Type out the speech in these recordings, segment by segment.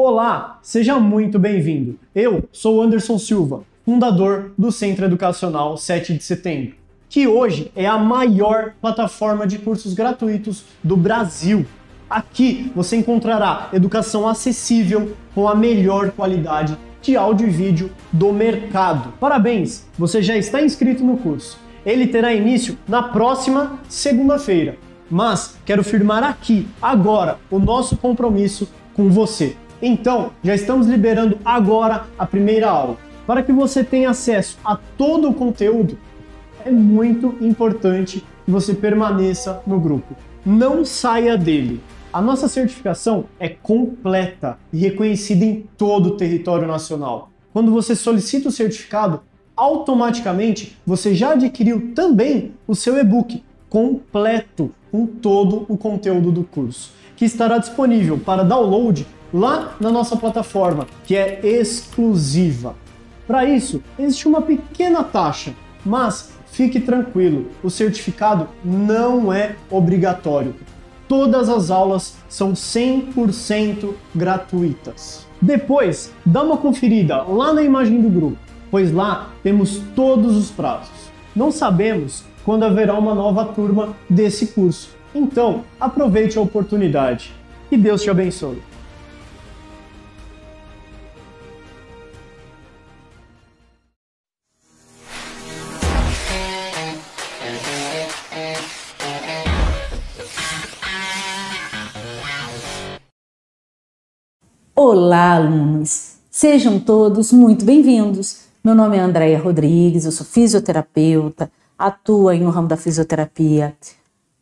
Olá, seja muito bem-vindo. Eu sou Anderson Silva, fundador do Centro Educacional 7 de Setembro, que hoje é a maior plataforma de cursos gratuitos do Brasil. Aqui você encontrará educação acessível com a melhor qualidade de áudio e vídeo do mercado. Parabéns, você já está inscrito no curso. Ele terá início na próxima segunda-feira. Mas quero firmar aqui, agora, o nosso compromisso com você. Então, já estamos liberando agora a primeira aula. Para que você tenha acesso a todo o conteúdo, é muito importante que você permaneça no grupo. Não saia dele. A nossa certificação é completa e reconhecida em todo o território nacional. Quando você solicita o certificado, automaticamente você já adquiriu também o seu e-book completo com todo o conteúdo do curso, que estará disponível para download lá na nossa plataforma, que é exclusiva. Para isso, existe uma pequena taxa, mas fique tranquilo, o certificado não é obrigatório. Todas as aulas são 100% gratuitas. Depois, dá uma conferida lá na imagem do grupo, pois lá temos todos os prazos. Não sabemos quando haverá uma nova turma desse curso. Então, aproveite a oportunidade. E Deus te abençoe. Olá, alunos! Sejam todos muito bem-vindos. Meu nome é Andréia Rodrigues, eu sou fisioterapeuta, atuo no ramo da fisioterapia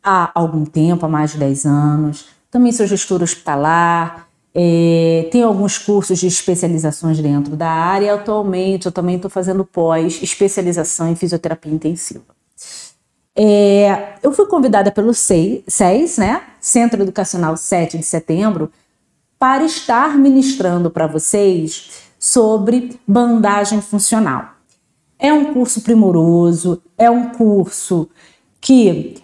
há algum tempo, há mais de 10 anos. Também sou gestora hospitalar, é, tenho alguns cursos de especializações dentro da área atualmente eu também estou fazendo pós-especialização em fisioterapia intensiva. É, eu fui convidada pelo SES, né, Centro Educacional 7 de Setembro, para estar ministrando para vocês sobre bandagem funcional. É um curso primoroso, é um curso que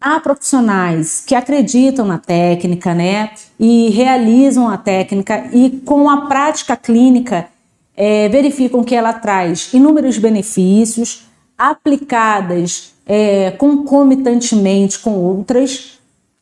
há profissionais que acreditam na técnica, né, e realizam a técnica e com a prática clínica é, verificam que ela traz inúmeros benefícios aplicadas é, concomitantemente com outras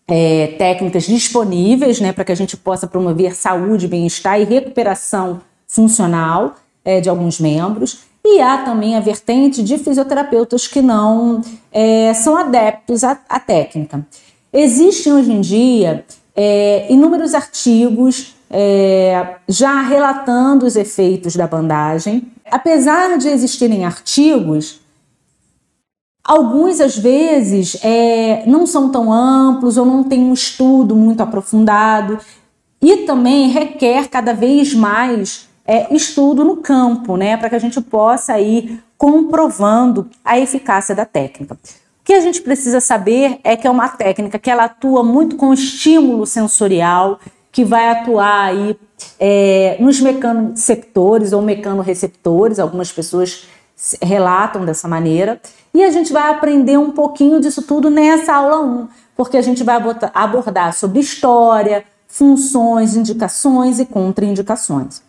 é, técnicas disponíveis né, para que a gente possa promover saúde, bem-estar e recuperação funcional é, de alguns membros. E há também a vertente de fisioterapeutas que não é, são adeptos à, à, técnica. Existem hoje em dia é, inúmeros artigos é, já relatando os efeitos da bandagem. Apesar de existirem artigos, Alguns, às vezes, é, não são tão amplos ou não tem um estudo muito aprofundado e também requer cada vez mais é, estudo no campo, né, para que a gente possa ir comprovando a eficácia da técnica. O que a gente precisa saber é que é uma técnica que ela atua muito com estímulo sensorial, que vai atuar aí é, nos mecanoceptores ou mecanoreceptores, algumas pessoas relatam dessa maneira, e a gente vai aprender um pouquinho disso tudo nessa aula 1, porque a gente vai abordar sobre história, funções, indicações e contraindicações.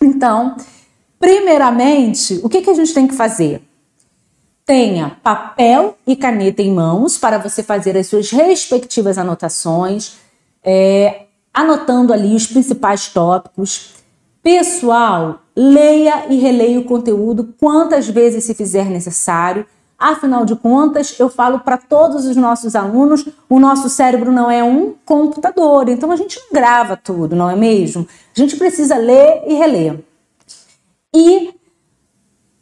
Então, primeiramente, o que, que a gente tem que fazer? Tenha papel e caneta em mãos para você fazer as suas respectivas anotações, é, anotando ali os principais tópicos. Pessoal, leia e releia o conteúdo quantas vezes se fizer necessário. Afinal de contas, eu falo para todos os nossos alunos, o nosso cérebro não é um computador, então a gente não grava tudo, não é mesmo? A gente precisa ler e reler. E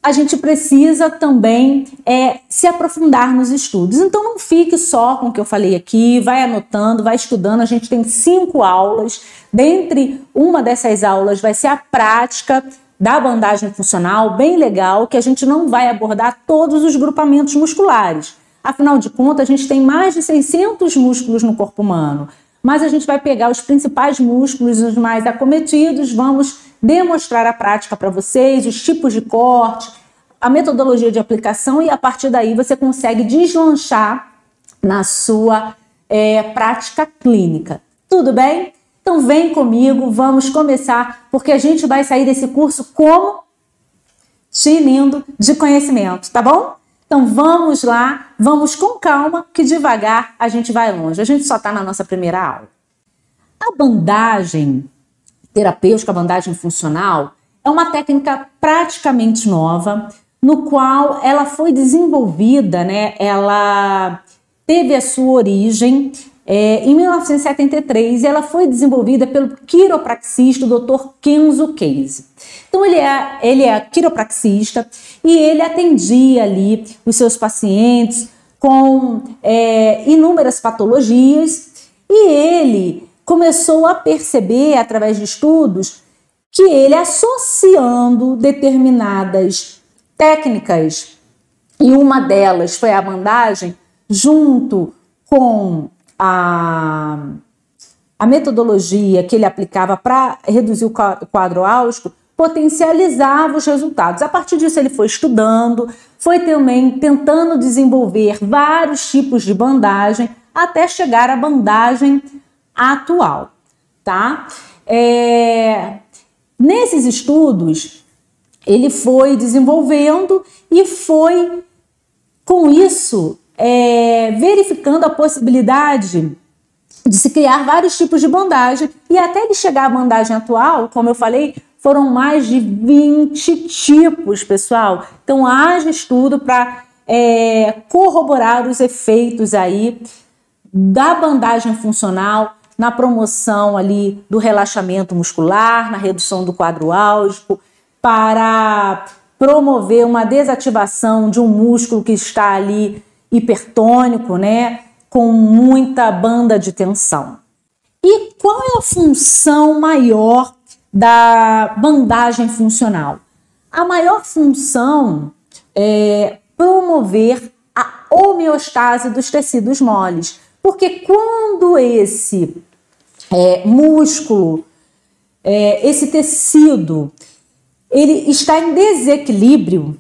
a gente precisa também é, se aprofundar nos estudos. Então não fique só com o que eu falei aqui, vai anotando, vai estudando. A gente tem cinco aulas. Dentre uma dessas aulas vai ser a prática da bandagem funcional, bem legal, que a gente não vai abordar todos os grupamentos musculares. Afinal de contas, a gente tem mais de 600 músculos no corpo humano, mas a gente vai pegar os principais músculos, os mais acometidos, vamos demonstrar a prática para vocês, os tipos de corte, a metodologia de aplicação e a partir daí você consegue deslanchar na sua é, prática clínica. Tudo bem? Então vem comigo, vamos começar, porque a gente vai sair desse curso como tinindo de conhecimento, tá bom? Então vamos lá, vamos com calma, que devagar a gente vai longe. A gente só está na nossa primeira aula. A bandagem terapêutica, a bandagem funcional, é uma técnica praticamente nova, no qual ela foi desenvolvida, né? Ela teve a sua origem é, em 1973 e ela foi desenvolvida pelo quiropraxista Dr. Kenzo Case. Então ele é, ele é quiropraxista e ele atendia ali os seus pacientes com é, inúmeras patologias e ele começou a perceber através de estudos que ele associando determinadas técnicas e uma delas foi a bandagem junto com a, a metodologia que ele aplicava para reduzir o quadro álgico potencializava os resultados. A partir disso, ele foi estudando, foi também tentando desenvolver vários tipos de bandagem até chegar à bandagem atual, tá? É... Nesses estudos, ele foi desenvolvendo e foi, com isso, é, verificando a possibilidade de se criar vários tipos de bandagem e até ele chegar à bandagem atual, como eu falei, foram mais de 20 tipos, pessoal. Então haja estudo para é, corroborar os efeitos aí da bandagem funcional na promoção ali do relaxamento muscular, na redução do quadro álgico, para promover uma desativação de um músculo que está ali hipertônico, né, com muita banda de tensão. E qual é a função maior da bandagem funcional? A maior função é promover a homeostase dos tecidos moles, porque quando esse é, músculo, é, esse tecido, ele está em desequilíbrio,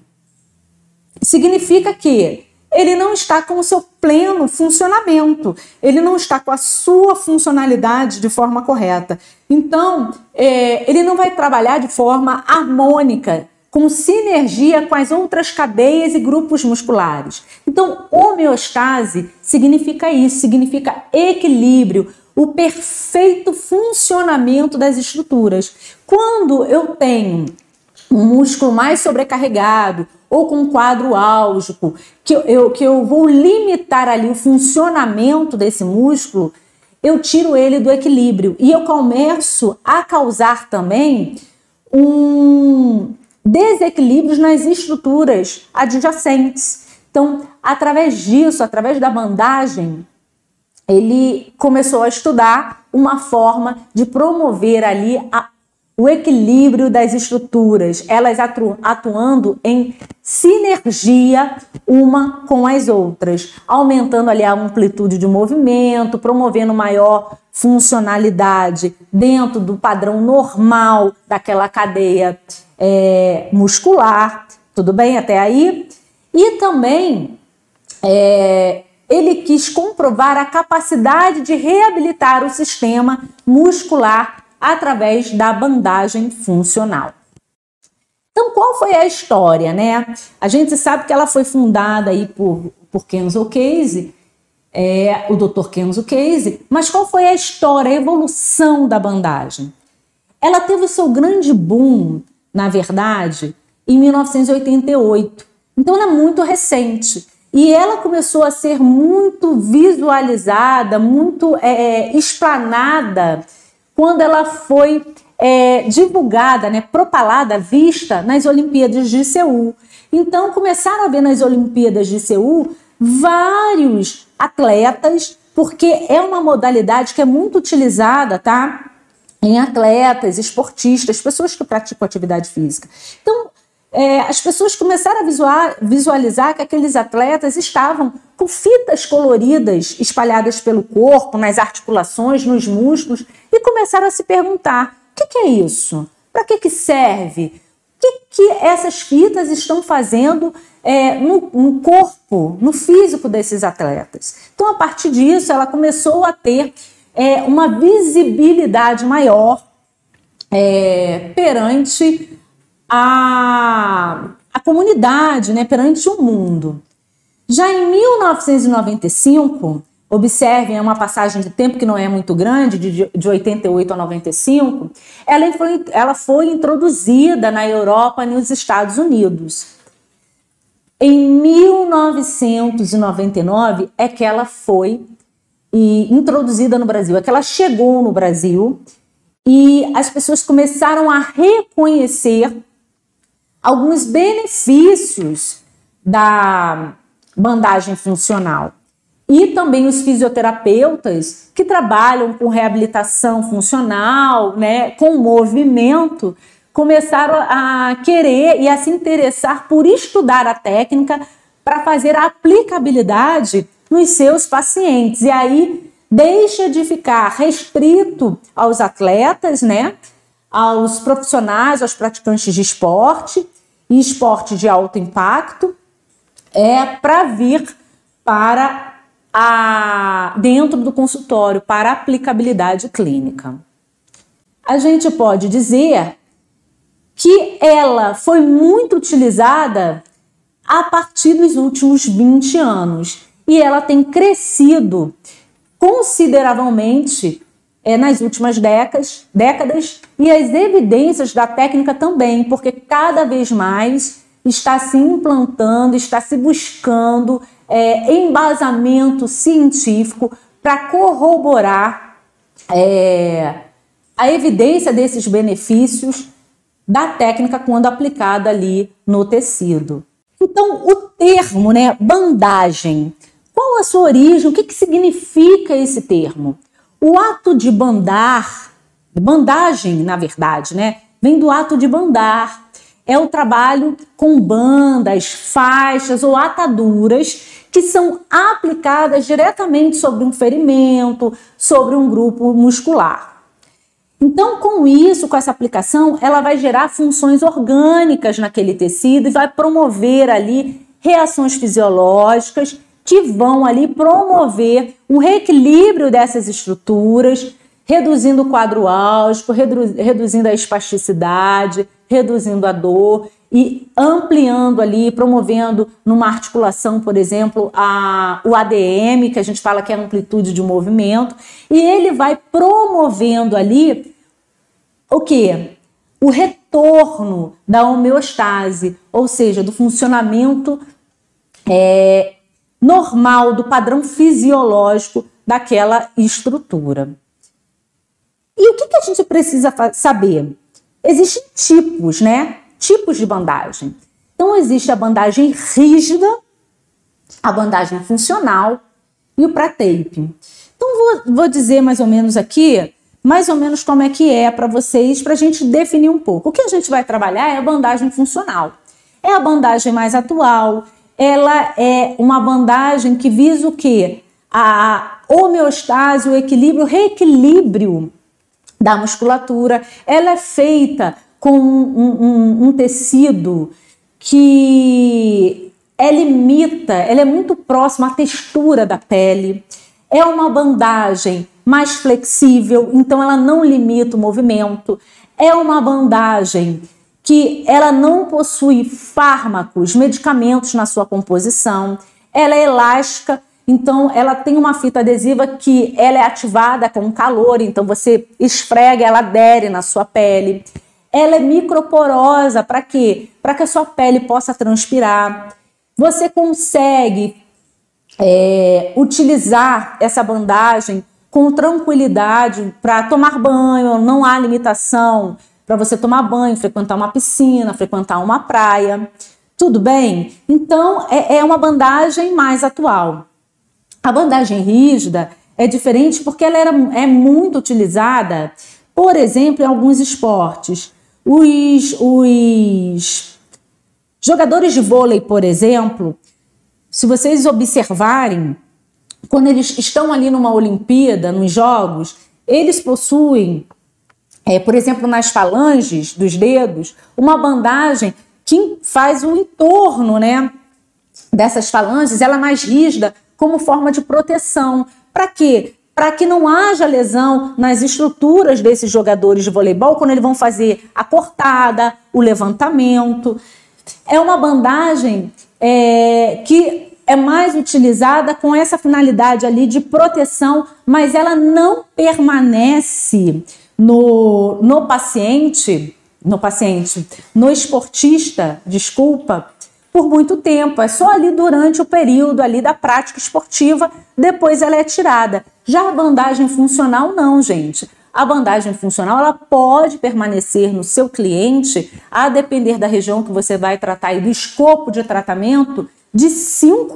significa que ele não está com o seu pleno funcionamento, ele não está com a sua funcionalidade de forma correta. Então, é, ele não vai trabalhar de forma harmônica, com sinergia com as outras cadeias e grupos musculares. Então, homeostase significa isso, significa equilíbrio, o perfeito funcionamento das estruturas. Quando eu tenho um músculo mais sobrecarregado ou com um quadro álgico, que eu, que eu vou limitar ali o funcionamento desse músculo, eu tiro ele do equilíbrio e eu começo a causar também um desequilíbrios nas estruturas adjacentes. Então, através disso, através da bandagem, ele começou a estudar uma forma de promover ali a o equilíbrio das estruturas, elas atu atuando em sinergia uma com as outras, aumentando ali a amplitude de movimento, promovendo maior funcionalidade dentro do padrão normal daquela cadeia é, muscular. Tudo bem até aí? E também é, ele quis comprovar a capacidade de reabilitar o sistema muscular através da bandagem funcional. Então, qual foi a história, né? A gente sabe que ela foi fundada aí por, por Kenzo Case, é, o Dr. Kenzo Case, mas qual foi a história, a evolução da bandagem? Ela teve o seu grande boom, na verdade, em 1988. Então, ela é muito recente. E ela começou a ser muito visualizada, muito é, é explanada quando ela foi é, divulgada, né, propalada, vista nas Olimpíadas de Seul. Então começaram a ver nas Olimpíadas de Seul vários atletas, porque é uma modalidade que é muito utilizada, tá? Em atletas, esportistas, pessoas que praticam atividade física. Então, é, as pessoas começaram a visualizar que aqueles atletas estavam com fitas coloridas espalhadas pelo corpo, nas articulações, nos músculos, e começaram a se perguntar: o que, que é isso? Para que, que serve? O que, que essas fitas estão fazendo é, no, no, corpo, no físico desses atletas? Então, a partir disso, ela começou a ter é, uma visibilidade maior é, perante a, a comunidade, né, perante o mundo. Já em 1995, observem, é uma passagem de tempo que não é muito grande, de, de 88 a 95, ela foi, ela foi introduzida na Europa e nos Estados Unidos. Em 1999 é que ela foi e, introduzida no Brasil, é que ela chegou no Brasil e as pessoas começaram a reconhecer alguns benefícios da bandagem funcional. E também os fisioterapeutas que trabalham com reabilitação funcional, né, com movimento, começaram a querer e a se interessar por estudar a técnica para fazer a aplicabilidade nos seus pacientes. E aí deixa de ficar restrito aos atletas, né, aos profissionais, aos praticantes de esporte e esporte de alto impacto, é para vir para a, dentro do consultório para aplicabilidade clínica. A gente pode dizer que ela foi muito utilizada a partir dos últimos 20 anos e ela tem crescido consideravelmente é, nas últimas décadas, décadas e as evidências da técnica também, porque cada vez mais está se implantando, está se buscando é, embasamento científico para corroborar é, a evidência desses benefícios da técnica quando aplicada ali no tecido. Então, o termo, né, bandagem, qual a sua origem? O que, que significa esse termo? O ato de bandar, bandagem, na verdade, né, vem do ato de bandar. É o trabalho com bandas, faixas ou ataduras que são aplicadas diretamente sobre um ferimento, sobre um grupo muscular. Então, com isso, com essa aplicação, ela vai gerar funções orgânicas naquele tecido e vai promover ali reações fisiológicas que vão ali promover um reequilíbrio dessas estruturas, reduzindo o quadro álgico, redu reduzindo a espasticidade, reduzindo a dor e ampliando ali, promovendo numa articulação, por exemplo, a, o ADM, que a gente fala que é amplitude de movimento, e ele vai promovendo ali o que? O retorno da homeostase, ou seja, do funcionamento é, normal, do padrão fisiológico daquela estrutura. E o que, que a gente precisa saber? Existem tipos, né? tipos de bandagem. Então, existe a bandagem rígida, a bandagem funcional e o pré-tape. Então, vou, vou dizer mais ou menos aqui, mais ou menos como é que é para vocês, para a gente definir um pouco. O que a gente vai trabalhar é a bandagem funcional. É a bandagem mais atual, ela é uma bandagem que visa o quê? A homeostase, o equilíbrio, o reequilíbrio da musculatura. Ela é feita com um, um, um tecido que ela imita, ela é muito próxima à textura da pele. É uma bandagem mais flexível, então ela não limita o movimento. É uma bandagem que ela não possui fármacos, medicamentos na sua composição. Ela é elástica, então ela tem uma fita adesiva que ela é ativada com calor, então você esfrega, ela adere na sua pele. Ela é microporosa, para quê? Para que a sua pele possa transpirar. Você consegue é, utilizar essa bandagem com tranquilidade para tomar banho, não há limitação para você tomar banho, frequentar uma piscina, frequentar uma praia. Tudo bem? Então é, é uma bandagem mais atual. A bandagem rígida é diferente porque ela era, é muito utilizada, por exemplo, em alguns esportes. Os, os jogadores de vôlei, por exemplo, se vocês observarem, quando eles estão ali numa Olimpíada, nos Jogos, eles possuem, é, por exemplo, nas falanges dos dedos, uma bandagem que faz o entorno né, dessas falanges, ela é mais rígida, como forma de proteção. Para quê? para que não haja lesão nas estruturas desses jogadores de voleibol quando eles vão fazer a cortada, o levantamento. É uma bandagem é, que é mais utilizada com essa finalidade ali de proteção, mas ela não permanece no, no paciente, no paciente, no esportista, desculpa, por muito tempo. É só ali durante o período ali da prática esportiva, depois ela é tirada. Já a bandagem funcional não, gente. A bandagem funcional ela pode permanecer no seu cliente, a depender da região que você vai tratar e do escopo de tratamento, de 5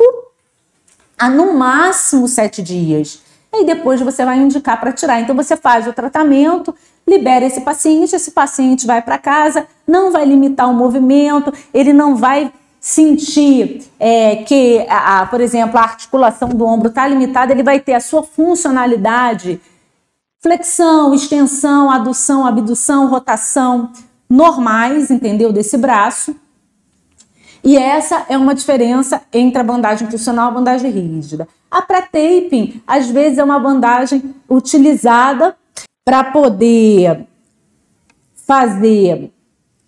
a no máximo 7 dias. E depois você vai indicar para tirar. Então você faz o tratamento, libera esse paciente, esse paciente vai para casa, não vai limitar o movimento, ele não vai sentir é, que, a, a, por exemplo, a articulação do ombro está limitada, ele vai ter a sua funcionalidade, flexão, extensão, adução, abdução, rotação normais, entendeu? Desse braço. E essa é uma diferença entre a bandagem funcional e a bandagem rígida. A pré-taping, às vezes, é uma bandagem utilizada para poder fazer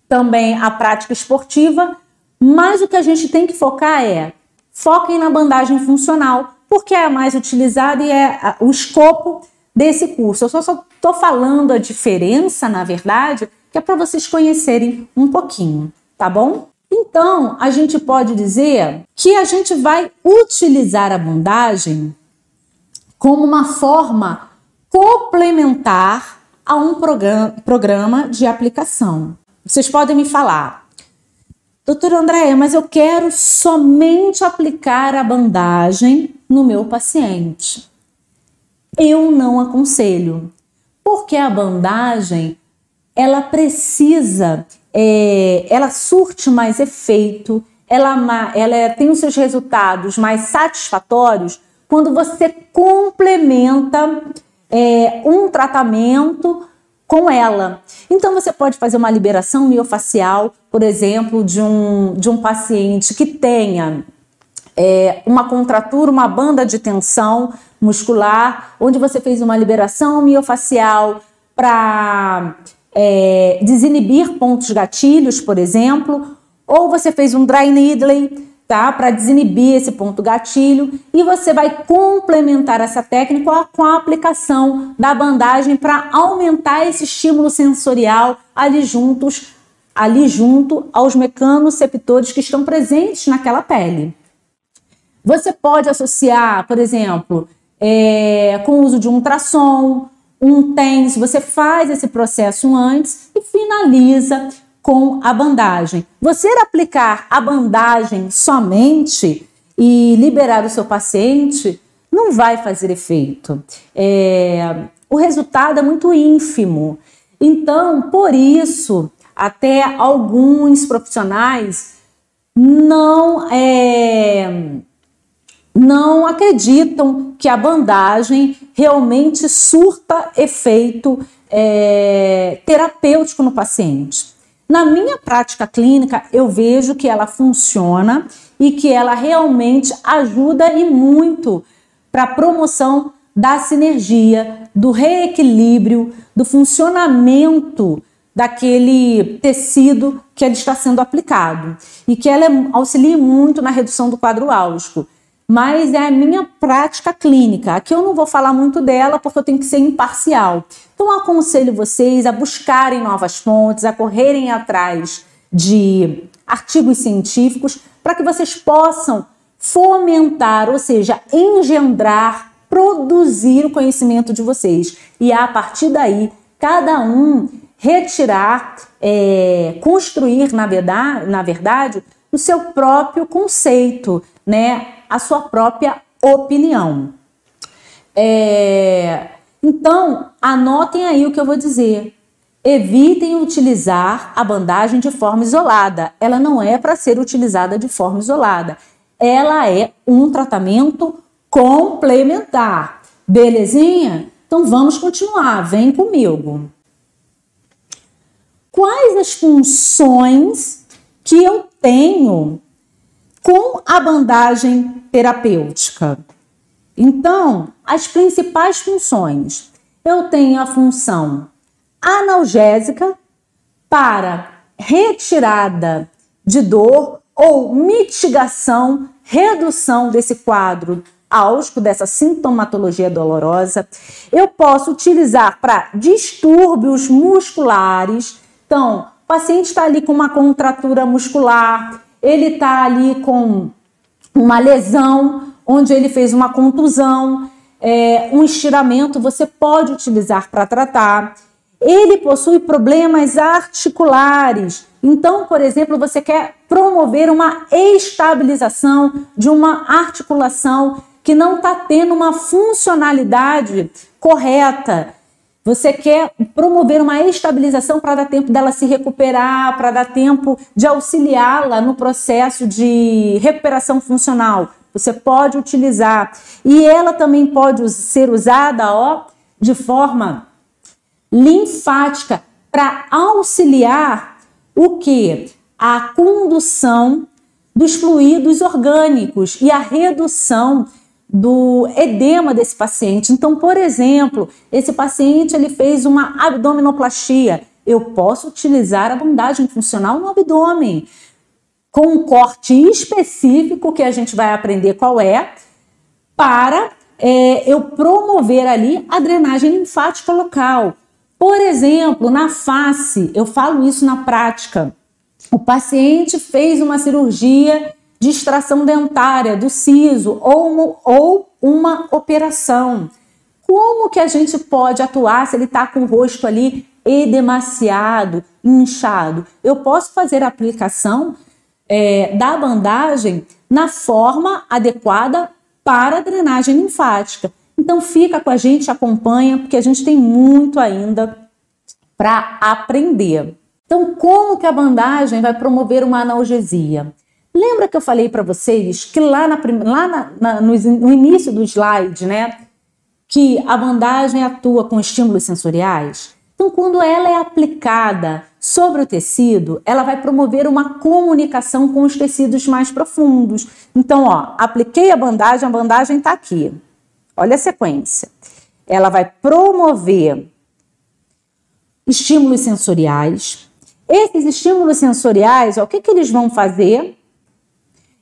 também a prática esportiva, mas o que a gente tem que focar é foquem na bandagem funcional, porque é a mais utilizada e é o escopo desse curso. Eu só estou falando a diferença, na verdade, que é para vocês conhecerem um pouquinho, tá bom? Então, a gente pode dizer que a gente vai utilizar a bandagem como uma forma complementar a um programa de aplicação. Vocês podem me falar, Doutora Andréia, mas eu quero somente aplicar a bandagem no meu paciente. Eu não aconselho, porque a bandagem ela precisa, é, ela surte mais efeito, ela, ela é, tem os seus resultados mais satisfatórios quando você complementa é, um tratamento com ela. Então você pode fazer uma liberação miofacial, por exemplo, de um, de um paciente que tenha é, uma contratura, uma banda de tensão muscular, onde você fez uma liberação miofacial para é, desinibir pontos gatilhos, por exemplo, ou você fez um dry needling tá? Para desinibir esse ponto gatilho e você vai complementar essa técnica com a aplicação da bandagem para aumentar esse estímulo sensorial ali juntos, ali junto aos mecanoceptores que estão presentes naquela pele. Você pode associar, por exemplo, é, com o uso de um ultrassom, um TENS, você faz esse processo antes e finaliza com a bandagem. Você aplicar a bandagem somente e liberar o seu paciente não vai fazer efeito. É, o resultado é muito ínfimo. Então, por isso, até alguns profissionais não é, não acreditam que a bandagem realmente surta efeito é, terapêutico no paciente. Na minha prática clínica, eu vejo que ela funciona e que ela realmente ajuda e muito para a promoção da sinergia, do reequilíbrio, do funcionamento daquele tecido que ele está sendo aplicado e que ela auxilia muito na redução do quadro álgico mas é a minha prática clínica. Aqui eu não vou falar muito dela porque eu tenho que ser imparcial. Então aconselho vocês a buscarem novas fontes, a correrem atrás de artigos científicos para que vocês possam fomentar, ou seja, engendrar, produzir o conhecimento de vocês e a partir daí cada um retirar, é, construir na verdade, na verdade o seu próprio conceito, né? A sua própria opinião. É, então, anotem aí o que eu vou dizer. Evitem utilizar a bandagem de forma isolada. Ela não é para ser utilizada de forma isolada. Ela é um tratamento complementar. Belezinha? Então vamos continuar. Vem comigo. Quais as funções que eu tenho com a bandagem terapêutica. Então, as principais funções. Eu tenho a função analgésica para retirada de dor ou mitigação, redução desse quadro álgico, dessa sintomatologia dolorosa. Eu posso utilizar para distúrbios musculares. Então, o paciente está ali com uma contratura muscular, ele está ali com uma lesão, onde ele fez uma contusão, é, um estiramento, você pode utilizar para tratar. Ele possui problemas articulares, então, por exemplo, você quer promover uma estabilização de uma articulação que não está tendo uma funcionalidade correta. Você quer promover uma estabilização para dar tempo dela se recuperar, para dar tempo de auxiliá-la no processo de recuperação funcional. Você pode utilizar. E ela também pode ser usada ó, de forma linfática para auxiliar o que? A condução dos fluidos orgânicos e a redução do edema desse paciente. Então, por exemplo, esse paciente ele fez uma abdominoplastia. Eu posso utilizar a bandagem funcional no abdômen com um corte específico que a gente vai aprender qual é para é, eu promover ali a drenagem linfática local. Por exemplo, na face, eu falo isso na prática. O paciente fez uma cirurgia de extração dentária do siso ou, ou uma operação. Como que a gente pode atuar se ele está com o rosto ali edemaciado, inchado? Eu posso fazer a aplicação é, da bandagem na forma adequada para a drenagem linfática. Então fica com a gente, acompanha, porque a gente tem muito ainda para aprender. Então, como que a bandagem vai promover uma analgesia? Lembra que eu falei para vocês que lá, na, lá na, na, no, no início do slide, né, que a bandagem atua com estímulos sensoriais? Então, quando ela é aplicada sobre o tecido, ela vai promover uma comunicação com os tecidos mais profundos. Então, ó, apliquei a bandagem, a bandagem está aqui. Olha a sequência. Ela vai promover estímulos sensoriais. Esses estímulos sensoriais, ó, o que, que eles vão fazer?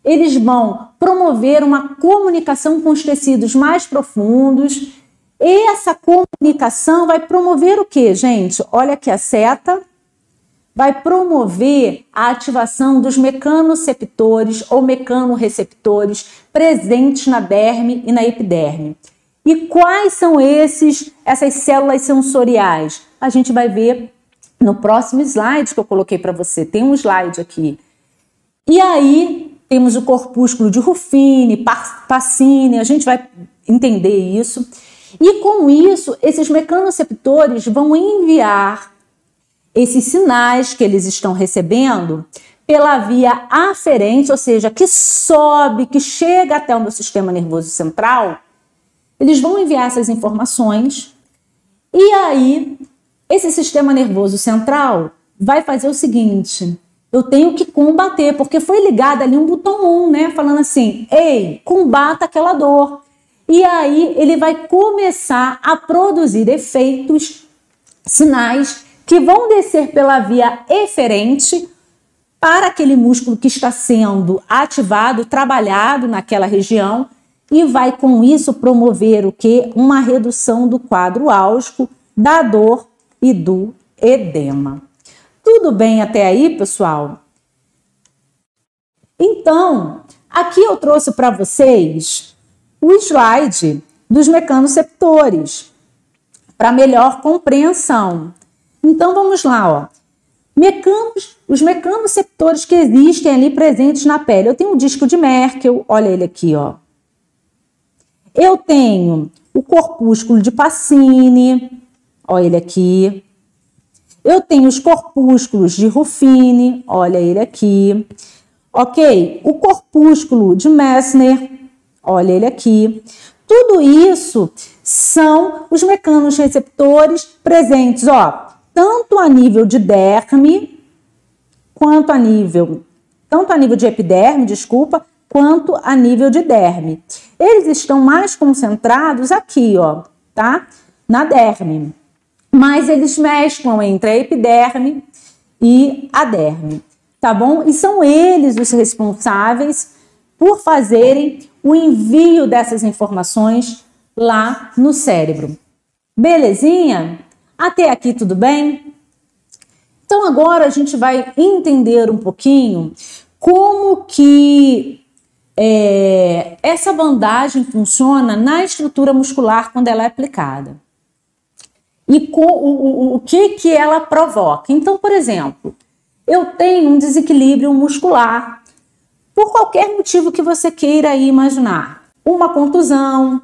Eles vão promover uma comunicação com os tecidos mais profundos. E essa comunicação vai promover o que, gente? Olha aqui a seta. Vai promover a ativação dos mecanoceptores ou mecanorreceptores presentes na derme e na epiderme. E quais são esses essas células sensoriais? A gente vai ver no próximo slide que eu coloquei para você. Tem um slide aqui. E aí temos o corpúsculo de Ruffini, Pacini, a gente vai entender isso. E com isso, esses mecanoceptores vão enviar esses sinais que eles estão recebendo pela via aferente, ou seja, que sobe, que chega até o meu sistema nervoso central, eles vão enviar essas informações. E aí esse sistema nervoso central vai fazer o seguinte: eu tenho que combater, porque foi ligado ali um botão 1, né? Falando assim: ei, combata aquela dor. E aí ele vai começar a produzir efeitos, sinais que vão descer pela via eferente para aquele músculo que está sendo ativado, trabalhado naquela região e vai com isso promover o que? Uma redução do quadro álgico, da dor e do edema. Tudo bem até aí, pessoal? Então, aqui eu trouxe para vocês o slide dos mecanoceptores para melhor compreensão. Então vamos lá, ó. Mecanos, os mecanoceptores que existem ali presentes na pele. Eu tenho o disco de Merkel, olha ele aqui, ó. Eu tenho o corpúsculo de Pacini, olha ele aqui. Eu tenho os corpúsculos de Ruffini, olha ele aqui. Ok? O corpúsculo de Messner, olha ele aqui. Tudo isso são os mecanos receptores presentes, ó, tanto a nível de derme, quanto a nível, tanto a nível de epiderme, desculpa, quanto a nível de derme. eles estão mais concentrados aqui, ó, tá? Na derme. Mas eles mesclam entre a epiderme e a derme, tá bom? E são eles os responsáveis por fazerem o envio dessas informações lá no cérebro. Belezinha? Até aqui tudo bem? Então agora a gente vai entender um pouquinho como que é, essa bandagem funciona na estrutura muscular quando ela é aplicada. E o, o, o que, que ela provoca. Então, por exemplo, eu tenho um desequilíbrio muscular, por qualquer motivo que você queira imaginar. Uma contusão,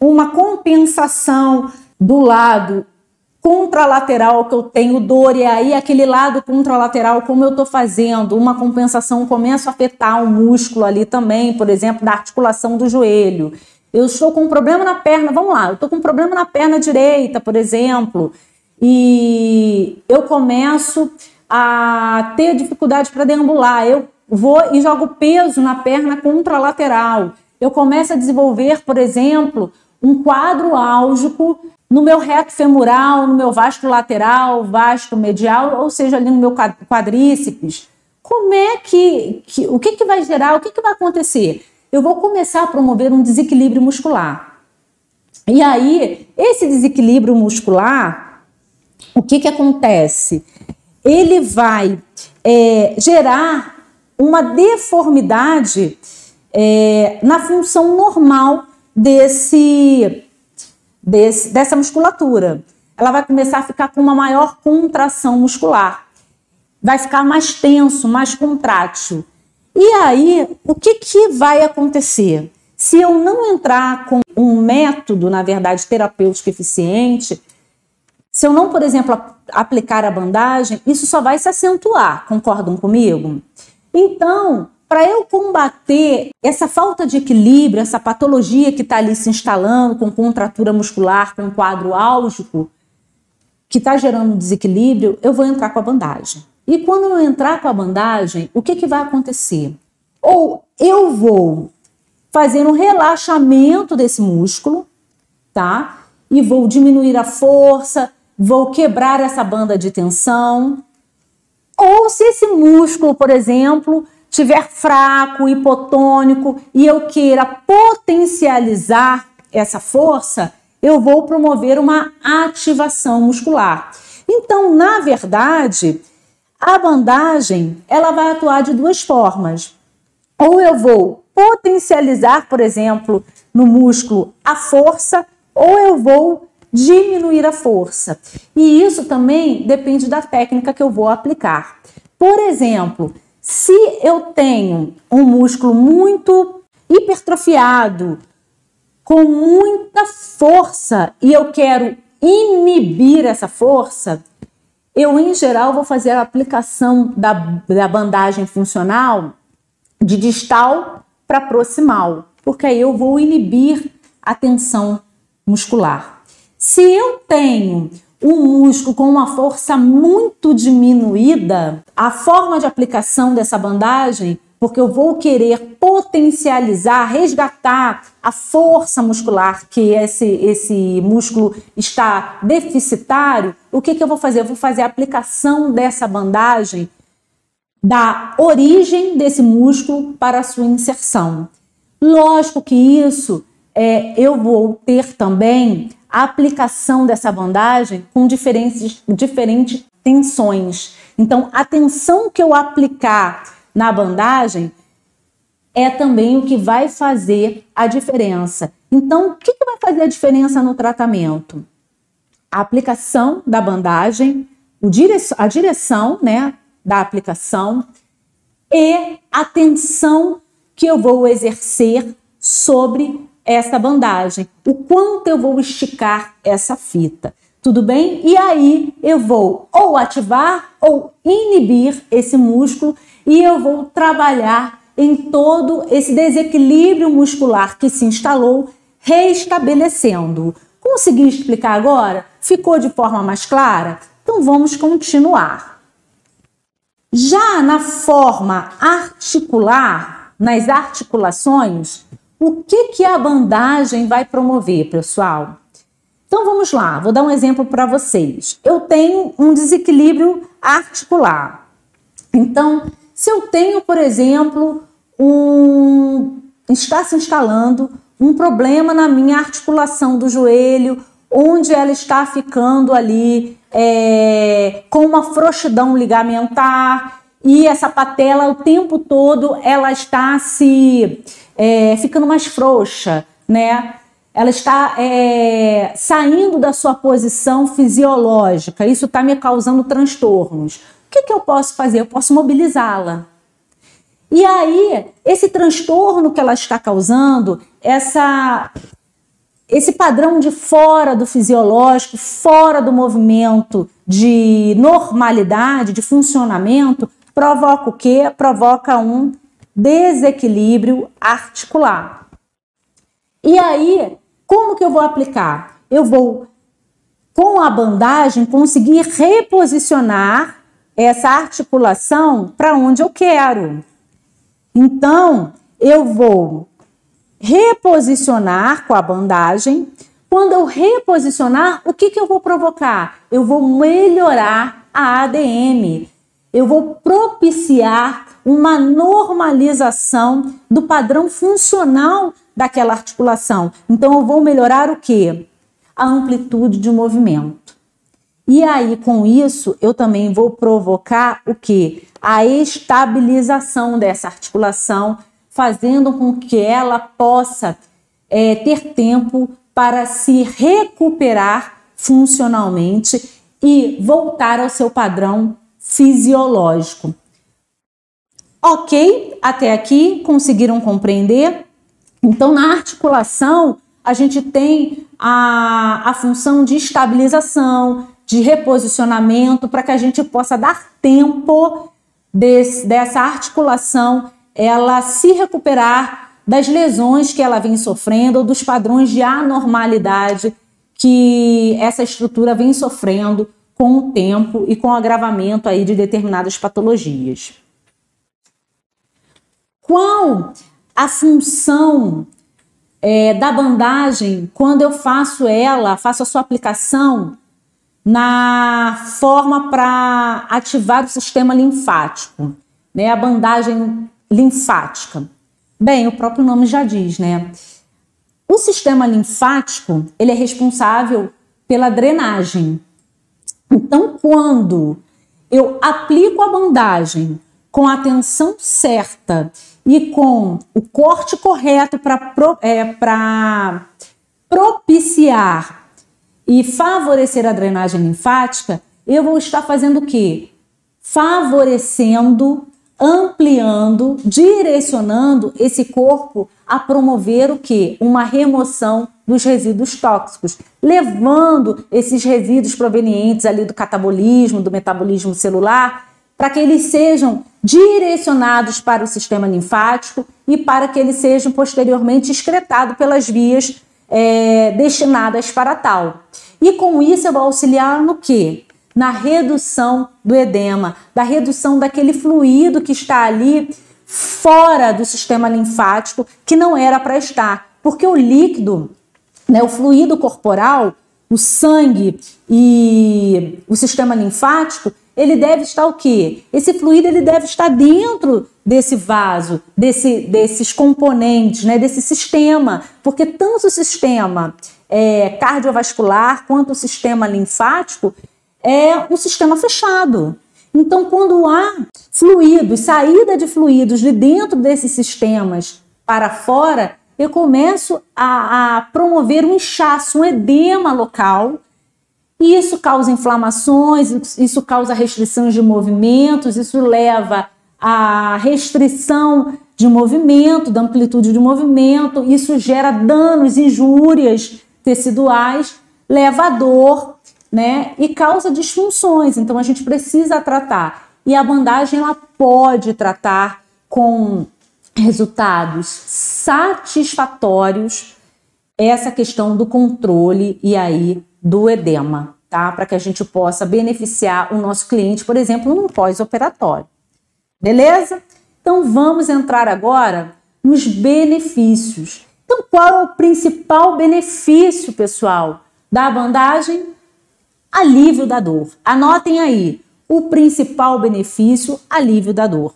uma compensação do lado contralateral que eu tenho dor e aí aquele lado contralateral como eu estou fazendo uma compensação começa a afetar o músculo ali também, por exemplo, da articulação do joelho. Eu estou com um problema na perna, vamos lá, eu estou com um problema na perna direita, por exemplo, e eu começo a ter dificuldade para deambular. Eu vou e jogo peso na perna contralateral. Eu começo a desenvolver, por exemplo, um quadro álgico no meu reto femoral, no meu vasto lateral, vasto medial, ou seja, ali no meu quadríceps. Como é que, que o que, que vai gerar, o que, que vai acontecer? Eu vou começar a promover um desequilíbrio muscular. E aí, esse desequilíbrio muscular, o que, que acontece? Ele vai é, gerar uma deformidade é, na função normal desse, desse, dessa musculatura. Ela vai começar a ficar com uma maior contração muscular. Vai ficar mais tenso, mais contrátil. E aí, o que, que vai acontecer? Se eu não entrar com um método, na verdade, terapêutico eficiente, se eu não, por exemplo, aplicar a bandagem, isso só vai se acentuar. Concordam comigo? Então, para eu combater essa falta de equilíbrio, essa patologia que está ali se instalando com contratura muscular, com quadro álgico, que está gerando um desequilíbrio, eu vou entrar com a bandagem. E quando eu entrar com a bandagem, o que, que vai acontecer? Ou eu vou fazer um relaxamento desse músculo, tá? E vou diminuir a força, vou quebrar essa banda de tensão. Ou se esse músculo, por exemplo, tiver fraco, hipotônico e eu queira potencializar essa força, eu vou promover uma ativação muscular. Então, na verdade, a bandagem ela vai atuar de duas formas. Ou eu vou potencializar, por exemplo, no músculo a força, ou eu vou diminuir a força. E isso também depende da técnica que eu vou aplicar. Por exemplo, se eu tenho um músculo muito hipertrofiado, com muita força, e eu quero inibir essa força, eu, em geral, vou fazer a aplicação da, da bandagem funcional de distal para proximal, porque aí eu vou inibir a tensão muscular. Se eu tenho um músculo com uma força muito diminuída, a forma de aplicação dessa bandagem, porque eu vou querer potencializar, resgatar a força muscular que esse, esse músculo está deficitário, o que, que eu vou fazer? Eu vou fazer a aplicação dessa bandagem da origem desse músculo para a sua inserção. Lógico que isso é, eu vou ter também a aplicação dessa bandagem com diferentes, diferentes tensões. Então, a tensão que eu aplicar na bandagem é também o que vai fazer a diferença. Então, o que, que vai fazer a diferença no tratamento? A aplicação da bandagem, a direção né, da aplicação e a tensão que eu vou exercer sobre essa bandagem, o quanto eu vou esticar essa fita. Tudo bem? E aí eu vou ou ativar ou inibir esse músculo e eu vou trabalhar em todo esse desequilíbrio muscular que se instalou, restabelecendo. Consegui explicar agora? Ficou de forma mais clara? Então vamos continuar. Já na forma articular, nas articulações, O que, que a bandagem vai promover, pessoal? Então vamos lá, vou dar um exemplo para vocês. Eu tenho um desequilíbrio articular. Então, se eu tenho, por exemplo, um está se instalando um problema na minha articulação do joelho, onde ela está ficando ali é, com uma frouxidão ligamentar e essa patela o tempo todo ela está se é, ficando mais frouxa, né? Ela está é, saindo da sua posição fisiológica. Isso está me causando transtornos. Que, que eu posso fazer? Eu posso mobilizá-la. E aí, esse transtorno que ela está causando, essa esse padrão de fora do fisiológico, fora do movimento de normalidade, de funcionamento, provoca o quê? Provoca um desequilíbrio articular. E aí, como que eu vou aplicar? Eu vou, com a bandagem, conseguir reposicionar essa articulação para onde eu quero. Então, eu vou reposicionar com a bandagem. Quando eu reposicionar, o que, que eu vou provocar? Eu vou melhorar a ADM. Eu vou propiciar uma normalização do padrão funcional daquela articulação. Então, eu vou melhorar o que? A amplitude de movimento. E aí, com isso, eu também vou provocar o que? A estabilização dessa articulação fazendo com que ela possa é, ter tempo para se recuperar funcionalmente e voltar ao seu padrão fisiológico. Ok? Até aqui conseguiram compreender? Então, na articulação, a gente tem a, a função de estabilização, de reposicionamento, para que a gente possa dar tempo desse, dessa articulação ela se recuperar das lesões que ela vem sofrendo ou dos padrões de anormalidade que essa estrutura vem sofrendo com o tempo e com o agravamento aí de determinadas patologias. Qual a função é, da bandagem quando eu faço ela, faço a sua aplicação na forma para ativar o sistema linfático? Né? A bandagem linfática? Bem, o próprio nome já diz, né? O sistema linfático, ele é responsável pela drenagem. Então, quando eu aplico a bandagem com a atenção certa e com o corte correto para é, propiciar e favorecer a drenagem linfática, eu vou estar fazendo o quê? Favorecendo ampliando, direcionando esse corpo a promover o que? Uma remoção dos resíduos tóxicos, levando esses resíduos provenientes ali do catabolismo, do metabolismo celular, para que eles sejam direcionados para o sistema linfático e para que eles sejam posteriormente excretados pelas vias é, destinadas para tal. E com isso eu vou auxiliar no que? na redução do edema, da redução daquele fluido que está ali fora do sistema linfático que não era para estar, porque o líquido, né, o fluido corporal, o sangue e o sistema linfático, ele deve estar o quê? Esse fluido ele deve estar dentro desse vaso, desse, desses componentes, né, desse sistema, porque tanto o sistema é, cardiovascular quanto o sistema linfático é um sistema fechado. Então, quando há fluidos, saída de fluidos de dentro desses sistemas para fora, eu começo a, a promover um inchaço, um edema local. E isso causa inflamações, isso causa restrições de movimentos, isso leva à restrição de movimento, da amplitude de movimento, isso gera danos, injúrias teciduais, leva a dor, né? E causa disfunções. Então a gente precisa tratar. E a bandagem ela pode tratar com resultados satisfatórios essa questão do controle e aí do edema, tá? Para que a gente possa beneficiar o nosso cliente, por exemplo, num pós-operatório. Beleza? Então vamos entrar agora nos benefícios. Então, qual é o principal benefício, pessoal, da bandagem? Alívio da dor. Anotem aí, o principal benefício, alívio da dor.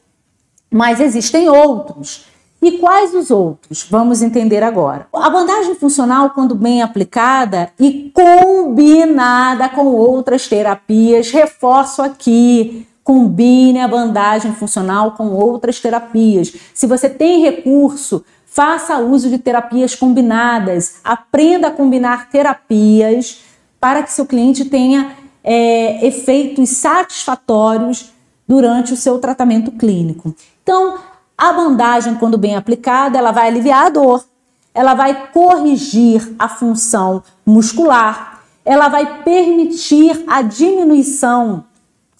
Mas existem outros. E quais os outros? Vamos entender agora. A bandagem funcional, quando bem aplicada e combinada com outras terapias, reforço aqui, combine a bandagem funcional com outras terapias. Se você tem recurso, faça uso de terapias combinadas, aprenda a combinar terapias para que seu cliente tenha é, efeitos satisfatórios durante o seu tratamento clínico. Então, a bandagem, quando bem aplicada, ela vai aliviar a dor, ela vai corrigir a função muscular, ela vai permitir a diminuição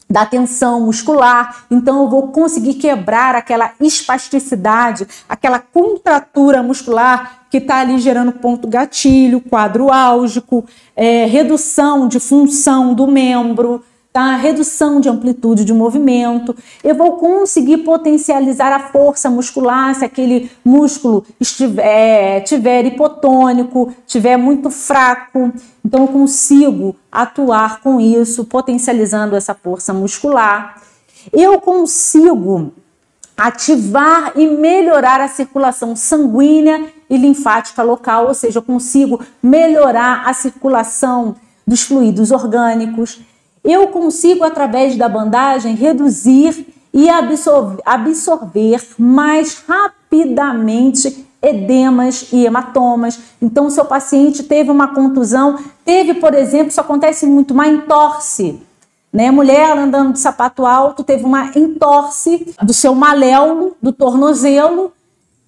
da tensão muscular, então eu vou conseguir quebrar aquela espasticidade, aquela contratura muscular que está ali gerando ponto gatilho, quadro álgico, é, redução de função do membro, tá? redução de amplitude de movimento. Eu vou conseguir potencializar a força muscular se aquele músculo estiver tiver hipotônico, tiver muito fraco. Então eu consigo atuar com isso, potencializando essa força muscular. Eu consigo ativar e melhorar a circulação sanguínea e linfática local, ou seja, eu consigo melhorar a circulação dos fluidos orgânicos eu consigo, através da bandagem, reduzir e absorver, absorver mais rapidamente edemas e hematomas. Então, seu paciente teve uma contusão, teve, por exemplo, isso acontece muito, uma entorse. Né? Mulher andando de sapato alto teve uma entorse do seu maléolo, do tornozelo,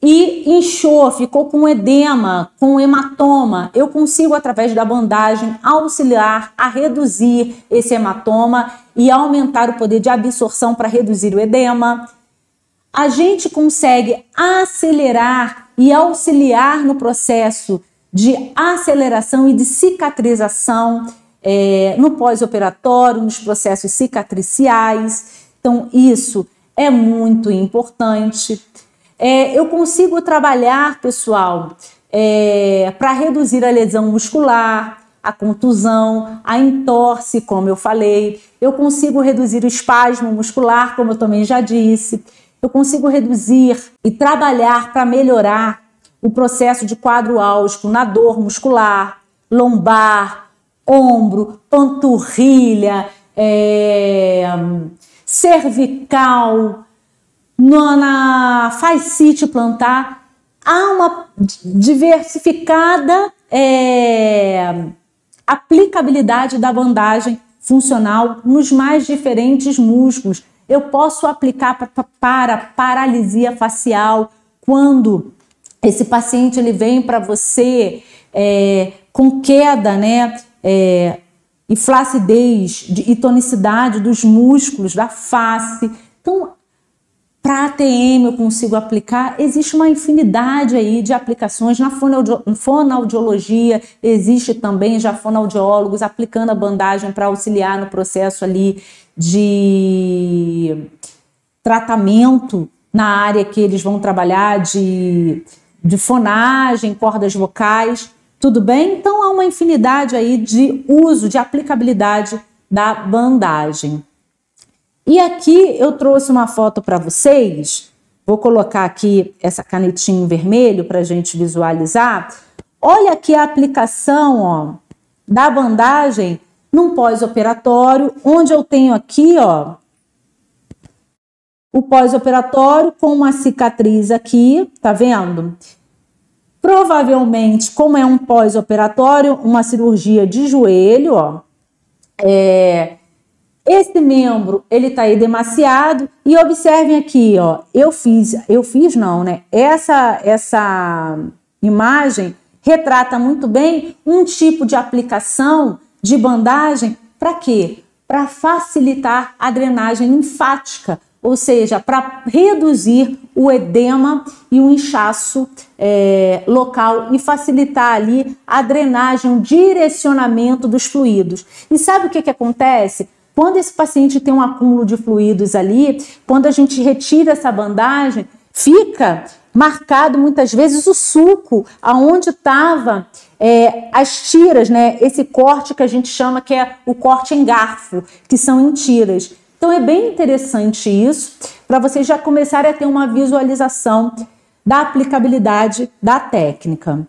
e inchou, ficou com edema, com hematoma. Eu consigo, através da bandagem, auxiliar a reduzir esse hematoma e aumentar o poder de absorção para reduzir o edema. A gente consegue acelerar e auxiliar no processo de aceleração e de cicatrização é, no pós-operatório, nos processos cicatriciais. Então, isso é muito importante. É, eu consigo trabalhar, pessoal, é, para reduzir a lesão muscular, a contusão, a entorse, como eu falei. Eu consigo reduzir o espasmo muscular, como eu também já disse. Eu consigo reduzir e trabalhar para melhorar o processo de quadro álgico na dor muscular, lombar, ombro, panturrilha, é, cervical, na Facite Plantar, há uma diversificada é, aplicabilidade da bandagem funcional nos mais diferentes músculos. Eu posso aplicar para, para paralisia facial quando esse paciente ele vem para você é, com queda, né? É, e flacidez de, e tonicidade dos músculos da face. Então, para ATM eu consigo aplicar, existe uma infinidade aí de aplicações. Na fonoaudiologia existe também já fonoaudiólogos aplicando a bandagem para auxiliar no processo ali de tratamento na área que eles vão trabalhar de, de fonagem, cordas vocais, tudo bem? Então há uma infinidade aí de uso, de aplicabilidade da bandagem. E aqui eu trouxe uma foto para vocês. Vou colocar aqui essa canetinha em vermelho para a gente visualizar. Olha aqui a aplicação ó, da bandagem num pós-operatório, onde eu tenho aqui ó, o pós-operatório com uma cicatriz aqui, tá vendo? Provavelmente, como é um pós-operatório, uma cirurgia de joelho, ó, é, esse membro, ele tá aí demasiado e observem aqui, ó, eu fiz, eu fiz não, né? Essa essa imagem retrata muito bem um tipo de aplicação de bandagem para quê? Para facilitar a drenagem linfática, ou seja, para reduzir o edema e o inchaço é, local e facilitar ali a drenagem, o direcionamento dos fluidos. E sabe o que, que acontece? Quando esse paciente tem um acúmulo de fluidos ali, quando a gente retira essa bandagem, fica marcado muitas vezes o suco, aonde estava é, as tiras, né? Esse corte que a gente chama que é o corte em garfo, que são em tiras. Então é bem interessante isso, para vocês já começarem a ter uma visualização da aplicabilidade da técnica.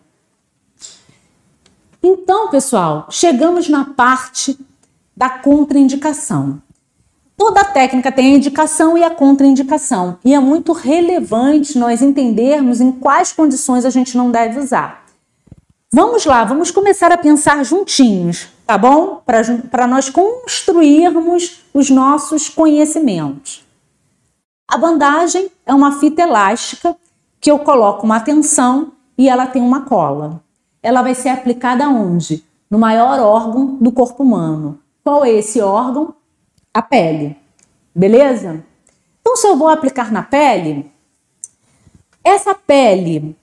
Então, pessoal, chegamos na parte da contraindicação. Toda técnica tem a indicação e a contraindicação, e é muito relevante nós entendermos em quais condições a gente não deve usar. Vamos lá, vamos começar a pensar juntinhos, tá bom? Para nós construirmos os nossos conhecimentos. A bandagem é uma fita elástica que eu coloco uma tensão e ela tem uma cola. Ela vai ser aplicada onde? No maior órgão do corpo humano. Qual é esse órgão? A pele. Beleza? Então, se eu vou aplicar na pele, essa pele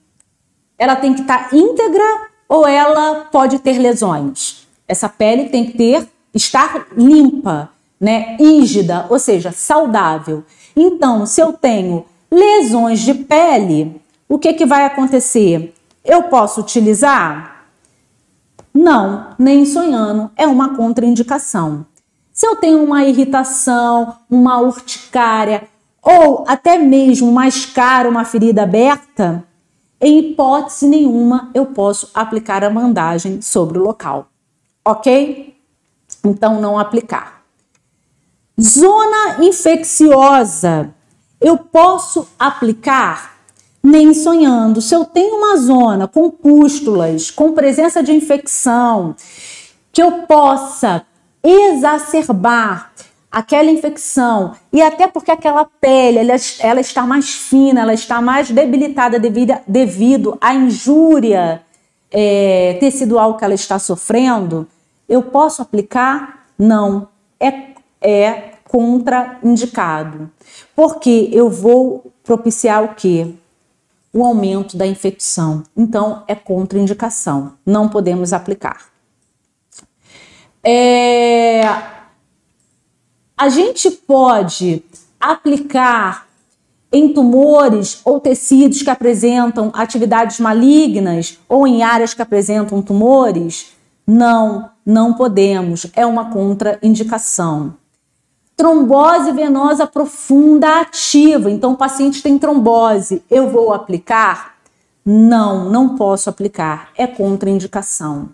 ela tem que estar tá íntegra ou ela pode ter lesões? Essa pele tem que ter estar limpa, né, ígida, ou seja, saudável. Então, se eu tenho lesões de pele, o que que vai acontecer? Eu posso utilizar? Não, nem sonhando, é uma contraindicação. Se eu tenho uma irritação, uma urticária ou até mesmo mais caro, uma ferida aberta, em hipótese nenhuma eu posso aplicar a bandagem sobre o local, ok? Então, não aplicar. Zona infecciosa, eu posso aplicar nem sonhando. Se eu tenho uma zona com pústulas, com presença de infecção, que eu possa exacerbar aquela infecção e até porque aquela pele ela, ela está mais fina, ela está mais debilitada devido, devido à injúria é, tecidual que ela está sofrendo, eu posso aplicar? Não, é, é contraindicado, porque eu vou propiciar o quê? O aumento da infecção. Então, é contraindicação, não podemos aplicar. É, a gente pode aplicar em tumores ou tecidos que apresentam atividades malignas ou em áreas que apresentam tumores? Não, não podemos. É uma contraindicação. Trombose venosa profunda ativa. Então, o paciente tem trombose. Eu vou aplicar? Não, não posso aplicar. É contraindicação.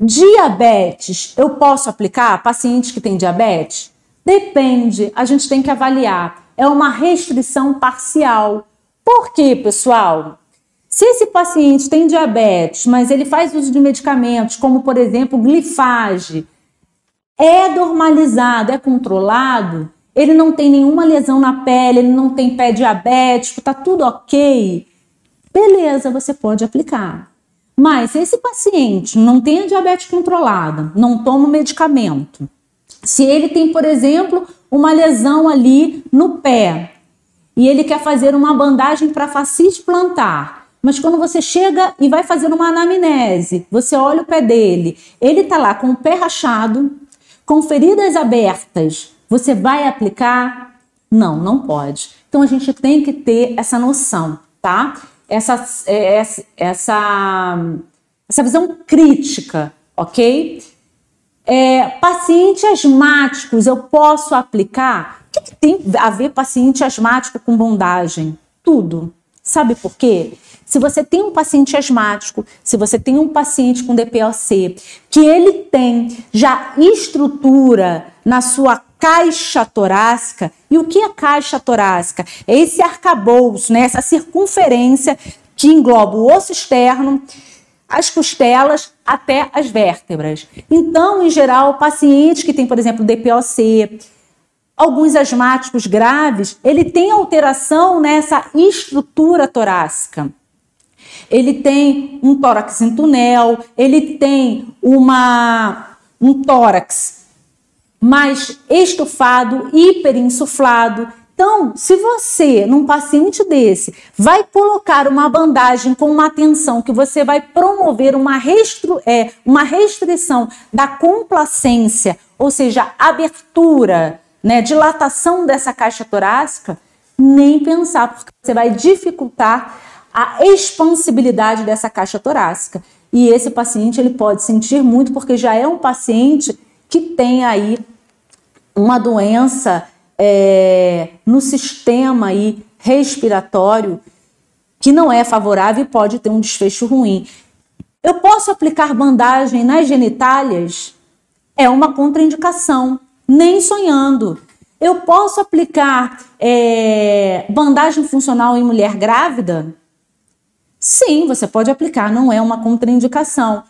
Diabetes, eu posso aplicar pacientes que têm diabetes? Depende, a gente tem que avaliar. É uma restrição parcial. Por quê, pessoal? Se esse paciente tem diabetes, mas ele faz uso de medicamentos, como por exemplo glifage, é normalizado, é controlado, ele não tem nenhuma lesão na pele, ele não tem pé diabético, tá tudo ok, beleza, você pode aplicar. Mas se esse paciente não tem a diabetes controlada, não toma o medicamento, se ele tem, por exemplo, uma lesão ali no pé e ele quer fazer uma bandagem para fascite plantar, mas quando você chega e vai fazer uma anamnese, você olha o pé dele, ele tá lá com o pé rachado, com feridas abertas, você vai aplicar? Não, não pode. Então a gente tem que ter essa noção, tá? essa, é, essa, essa visão crítica, ok? É, paciente asmáticos, eu posso aplicar? O que, que tem a ver paciente asmático com bondagem? Tudo. Sabe por quê? Se você tem um paciente asmático, se você tem um paciente com DPOC, que ele tem já estrutura na sua caixa torácica. E o que é caixa torácica? É esse arcabouço, né? essa circunferência que engloba o osso externo, as costelas até as vértebras. Então, em geral, pacientes que têm, por exemplo, DPOC, alguns asmáticos graves, ele tem alteração nessa estrutura torácica. Ele tem um tórax em túnel, ele tem uma, um tórax mais estufado, hiperinsuflado. Então, se você, num paciente desse, vai colocar uma bandagem com uma tensão que você vai promover uma, restru é, uma restrição da complacência, ou seja, abertura, né, dilatação dessa caixa torácica, nem pensar, porque você vai dificultar a expansibilidade dessa caixa torácica. E esse paciente ele pode sentir muito porque já é um paciente que tem aí uma doença é, no sistema aí respiratório que não é favorável e pode ter um desfecho ruim. Eu posso aplicar bandagem nas genitálias? É uma contraindicação, nem sonhando. Eu posso aplicar é, bandagem funcional em mulher grávida? Sim, você pode aplicar, não é uma contraindicação.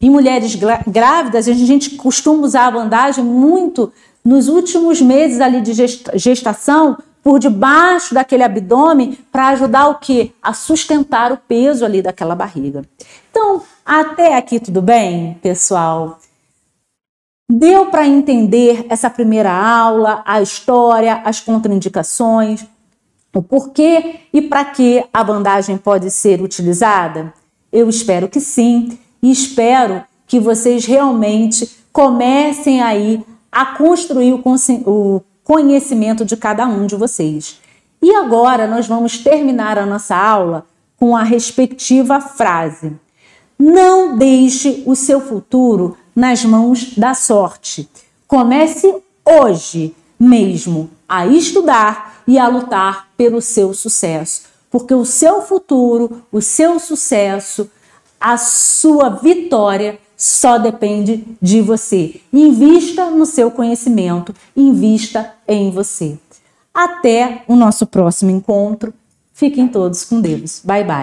Em mulheres grávidas, a gente costuma usar a bandagem muito nos últimos meses ali de gestação, por debaixo daquele abdômen, para ajudar o que? A sustentar o peso ali daquela barriga. Então, até aqui tudo bem, pessoal? Deu para entender essa primeira aula, a história, as contraindicações, o porquê e para que a bandagem pode ser utilizada? Eu espero que sim e espero que vocês realmente comecem aí a construir o conhecimento de cada um de vocês. E agora nós vamos terminar a nossa aula com a respectiva frase: Não deixe o seu futuro nas mãos da sorte. Comece hoje mesmo a estudar e a lutar pelo seu sucesso, porque o seu futuro, o seu sucesso, a sua vitória só depende de você. Invista no seu conhecimento, invista em você. Até o nosso próximo encontro. Fiquem todos com Deus. Bye bye.